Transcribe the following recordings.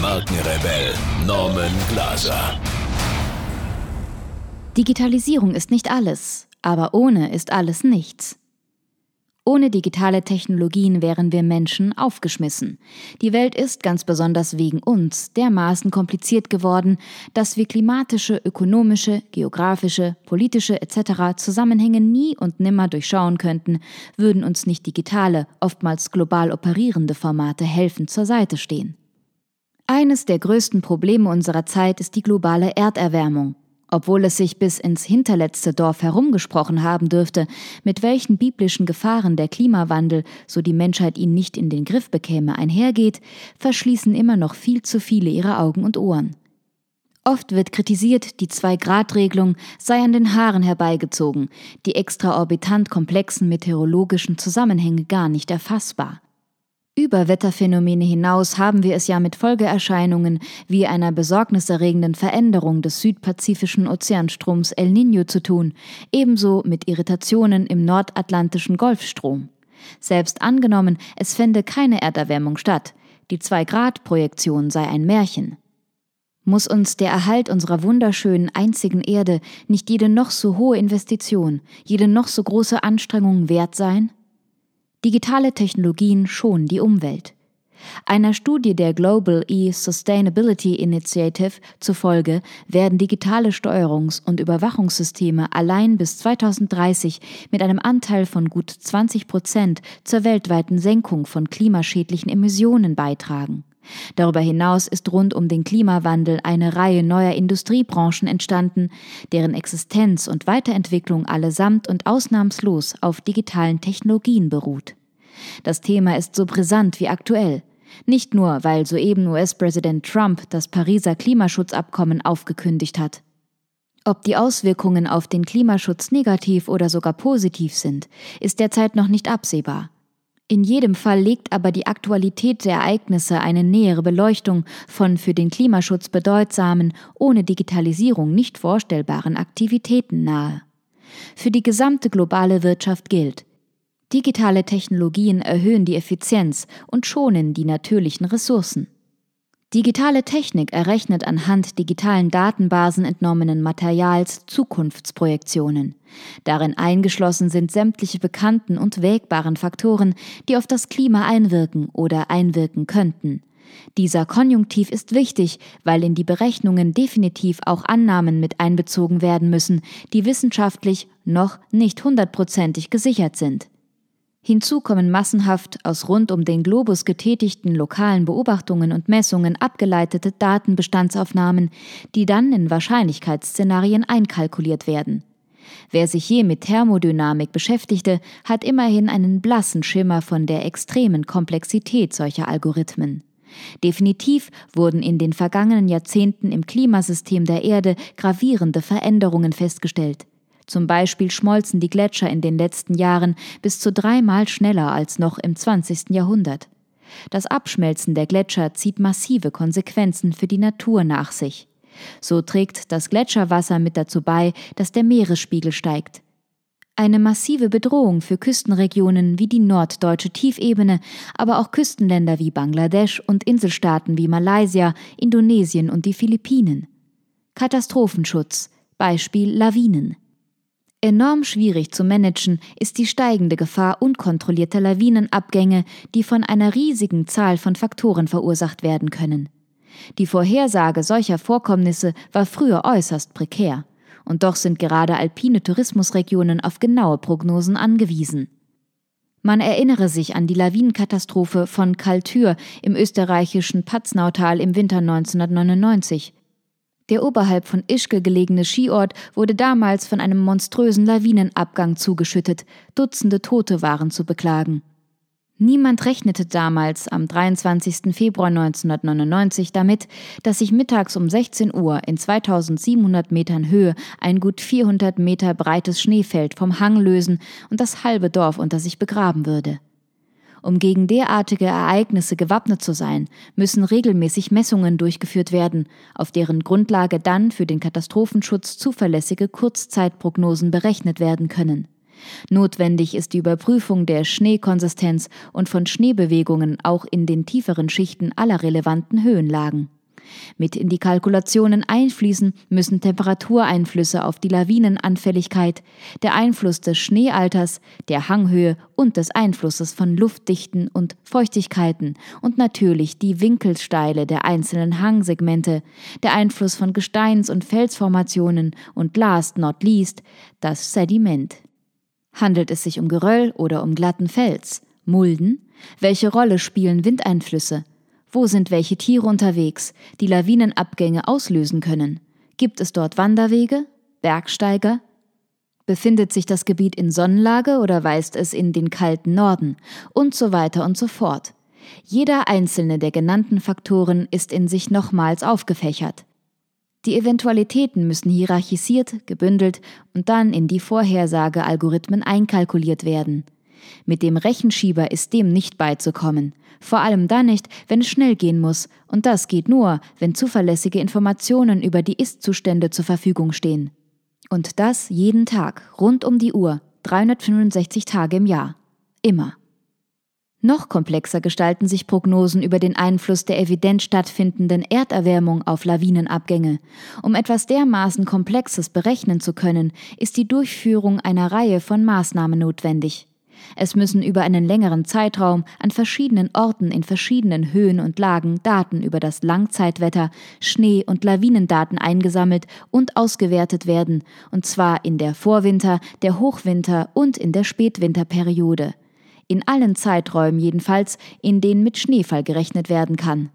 Markenrebell Norman Glaser. Digitalisierung ist nicht alles, aber ohne ist alles nichts. Ohne digitale Technologien wären wir Menschen aufgeschmissen. Die Welt ist ganz besonders wegen uns dermaßen kompliziert geworden, dass wir klimatische, ökonomische, geografische, politische etc. Zusammenhänge nie und nimmer durchschauen könnten, würden uns nicht digitale, oftmals global operierende Formate helfen zur Seite stehen. Eines der größten Probleme unserer Zeit ist die globale Erderwärmung. Obwohl es sich bis ins hinterletzte Dorf herumgesprochen haben dürfte, mit welchen biblischen Gefahren der Klimawandel, so die Menschheit ihn nicht in den Griff bekäme, einhergeht, verschließen immer noch viel zu viele ihre Augen und Ohren. Oft wird kritisiert, die Zwei-Grad-Regelung sei an den Haaren herbeigezogen, die extraorbitant komplexen meteorologischen Zusammenhänge gar nicht erfassbar. Über Wetterphänomene hinaus haben wir es ja mit Folgeerscheinungen wie einer besorgniserregenden Veränderung des südpazifischen Ozeanstroms El Niño zu tun, ebenso mit Irritationen im nordatlantischen Golfstrom. Selbst angenommen, es fände keine Erderwärmung statt, die Zwei-Grad-Projektion sei ein Märchen. Muss uns der Erhalt unserer wunderschönen einzigen Erde nicht jede noch so hohe Investition, jede noch so große Anstrengung wert sein? Digitale Technologien schonen die Umwelt. Einer Studie der Global E-Sustainability Initiative zufolge werden digitale Steuerungs- und Überwachungssysteme allein bis 2030 mit einem Anteil von gut 20 Prozent zur weltweiten Senkung von klimaschädlichen Emissionen beitragen. Darüber hinaus ist rund um den Klimawandel eine Reihe neuer Industriebranchen entstanden, deren Existenz und Weiterentwicklung allesamt und ausnahmslos auf digitalen Technologien beruht. Das Thema ist so brisant wie aktuell. Nicht nur, weil soeben US-Präsident Trump das Pariser Klimaschutzabkommen aufgekündigt hat. Ob die Auswirkungen auf den Klimaschutz negativ oder sogar positiv sind, ist derzeit noch nicht absehbar. In jedem Fall legt aber die Aktualität der Ereignisse eine nähere Beleuchtung von für den Klimaschutz bedeutsamen, ohne Digitalisierung nicht vorstellbaren Aktivitäten nahe. Für die gesamte globale Wirtschaft gilt, digitale Technologien erhöhen die Effizienz und schonen die natürlichen Ressourcen. Digitale Technik errechnet anhand digitalen Datenbasen entnommenen Materials Zukunftsprojektionen. Darin eingeschlossen sind sämtliche bekannten und wägbaren Faktoren, die auf das Klima einwirken oder einwirken könnten. Dieser Konjunktiv ist wichtig, weil in die Berechnungen definitiv auch Annahmen mit einbezogen werden müssen, die wissenschaftlich noch nicht hundertprozentig gesichert sind. Hinzu kommen massenhaft aus rund um den Globus getätigten lokalen Beobachtungen und Messungen abgeleitete Datenbestandsaufnahmen, die dann in Wahrscheinlichkeitsszenarien einkalkuliert werden. Wer sich je mit Thermodynamik beschäftigte, hat immerhin einen blassen Schimmer von der extremen Komplexität solcher Algorithmen. Definitiv wurden in den vergangenen Jahrzehnten im Klimasystem der Erde gravierende Veränderungen festgestellt. Zum Beispiel schmolzen die Gletscher in den letzten Jahren bis zu dreimal schneller als noch im 20. Jahrhundert. Das Abschmelzen der Gletscher zieht massive Konsequenzen für die Natur nach sich. So trägt das Gletscherwasser mit dazu bei, dass der Meeresspiegel steigt. Eine massive Bedrohung für Küstenregionen wie die norddeutsche Tiefebene, aber auch Küstenländer wie Bangladesch und Inselstaaten wie Malaysia, Indonesien und die Philippinen. Katastrophenschutz, Beispiel Lawinen. Enorm schwierig zu managen ist die steigende Gefahr unkontrollierter Lawinenabgänge, die von einer riesigen Zahl von Faktoren verursacht werden können. Die Vorhersage solcher Vorkommnisse war früher äußerst prekär, und doch sind gerade alpine Tourismusregionen auf genaue Prognosen angewiesen. Man erinnere sich an die Lawinenkatastrophe von Kaltür im österreichischen Patznautal im Winter 1999. Der oberhalb von Ischke gelegene Skiort wurde damals von einem monströsen Lawinenabgang zugeschüttet, Dutzende Tote waren zu beklagen. Niemand rechnete damals am 23. Februar 1999 damit, dass sich mittags um 16 Uhr in 2700 Metern Höhe ein gut 400 Meter breites Schneefeld vom Hang lösen und das halbe Dorf unter sich begraben würde. Um gegen derartige Ereignisse gewappnet zu sein, müssen regelmäßig Messungen durchgeführt werden, auf deren Grundlage dann für den Katastrophenschutz zuverlässige Kurzzeitprognosen berechnet werden können. Notwendig ist die Überprüfung der Schneekonsistenz und von Schneebewegungen auch in den tieferen Schichten aller relevanten Höhenlagen. Mit in die Kalkulationen einfließen müssen Temperatureinflüsse auf die Lawinenanfälligkeit, der Einfluss des Schneealters, der Hanghöhe und des Einflusses von Luftdichten und Feuchtigkeiten und natürlich die Winkelsteile der einzelnen Hangsegmente, der Einfluss von Gesteins- und Felsformationen und last not least das Sediment. Handelt es sich um Geröll oder um glatten Fels? Mulden? Welche Rolle spielen Windeinflüsse? Wo sind welche Tiere unterwegs, die Lawinenabgänge auslösen können? Gibt es dort Wanderwege? Bergsteiger? Befindet sich das Gebiet in Sonnenlage oder weist es in den kalten Norden? Und so weiter und so fort. Jeder einzelne der genannten Faktoren ist in sich nochmals aufgefächert. Die Eventualitäten müssen hierarchisiert, gebündelt und dann in die Vorhersagealgorithmen einkalkuliert werden. Mit dem Rechenschieber ist dem nicht beizukommen. Vor allem dann nicht, wenn es schnell gehen muss. Und das geht nur, wenn zuverlässige Informationen über die Ist-Zustände zur Verfügung stehen. Und das jeden Tag, rund um die Uhr, 365 Tage im Jahr. Immer. Noch komplexer gestalten sich Prognosen über den Einfluss der evident stattfindenden Erderwärmung auf Lawinenabgänge. Um etwas dermaßen Komplexes berechnen zu können, ist die Durchführung einer Reihe von Maßnahmen notwendig. Es müssen über einen längeren Zeitraum an verschiedenen Orten in verschiedenen Höhen und Lagen Daten über das Langzeitwetter, Schnee- und Lawinendaten eingesammelt und ausgewertet werden, und zwar in der Vorwinter-, der Hochwinter- und in der Spätwinterperiode in allen Zeiträumen jedenfalls, in denen mit Schneefall gerechnet werden kann.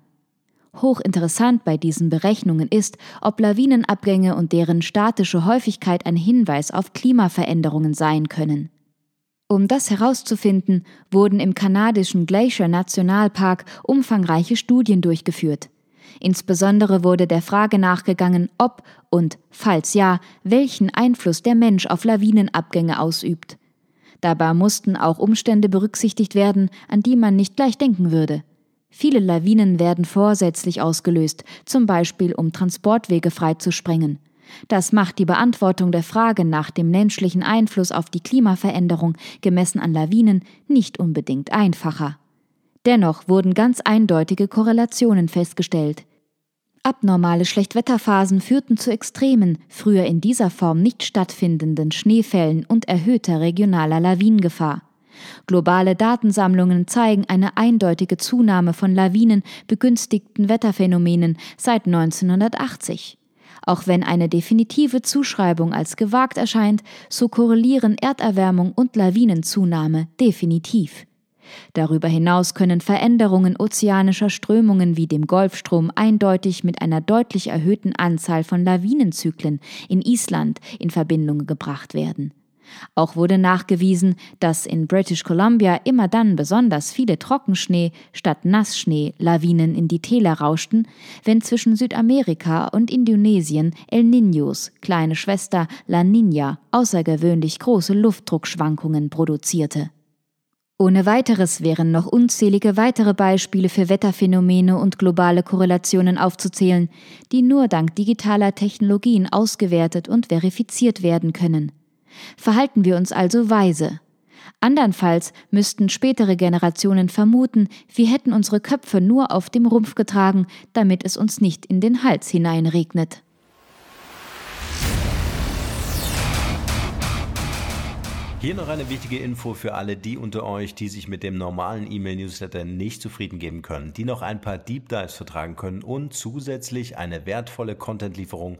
Hochinteressant bei diesen Berechnungen ist, ob Lawinenabgänge und deren statische Häufigkeit ein Hinweis auf Klimaveränderungen sein können. Um das herauszufinden, wurden im kanadischen Glacier Nationalpark umfangreiche Studien durchgeführt. Insbesondere wurde der Frage nachgegangen, ob und, falls ja, welchen Einfluss der Mensch auf Lawinenabgänge ausübt. Dabei mussten auch Umstände berücksichtigt werden, an die man nicht gleich denken würde. Viele Lawinen werden vorsätzlich ausgelöst, zum Beispiel um Transportwege freizusprengen. Das macht die Beantwortung der Frage nach dem menschlichen Einfluss auf die Klimaveränderung gemessen an Lawinen nicht unbedingt einfacher. Dennoch wurden ganz eindeutige Korrelationen festgestellt. Abnormale Schlechtwetterphasen führten zu extremen, früher in dieser Form nicht stattfindenden Schneefällen und erhöhter regionaler Lawinengefahr. Globale Datensammlungen zeigen eine eindeutige Zunahme von Lawinen begünstigten Wetterphänomenen seit 1980. Auch wenn eine definitive Zuschreibung als gewagt erscheint, so korrelieren Erderwärmung und Lawinenzunahme definitiv. Darüber hinaus können Veränderungen ozeanischer Strömungen wie dem Golfstrom eindeutig mit einer deutlich erhöhten Anzahl von Lawinenzyklen in Island in Verbindung gebracht werden. Auch wurde nachgewiesen, dass in British Columbia immer dann besonders viele Trockenschnee statt Nassschnee Lawinen in die Täler rauschten, wenn zwischen Südamerika und Indonesien El Niños, kleine Schwester La Niña, außergewöhnlich große Luftdruckschwankungen produzierte. Ohne weiteres wären noch unzählige weitere Beispiele für Wetterphänomene und globale Korrelationen aufzuzählen, die nur dank digitaler Technologien ausgewertet und verifiziert werden können. Verhalten wir uns also weise. Andernfalls müssten spätere Generationen vermuten, wir hätten unsere Köpfe nur auf dem Rumpf getragen, damit es uns nicht in den Hals hineinregnet. Hier noch eine wichtige Info für alle die unter euch, die sich mit dem normalen E-Mail-Newsletter nicht zufrieden geben können, die noch ein paar Deep Dives vertragen können und zusätzlich eine wertvolle Content-Lieferung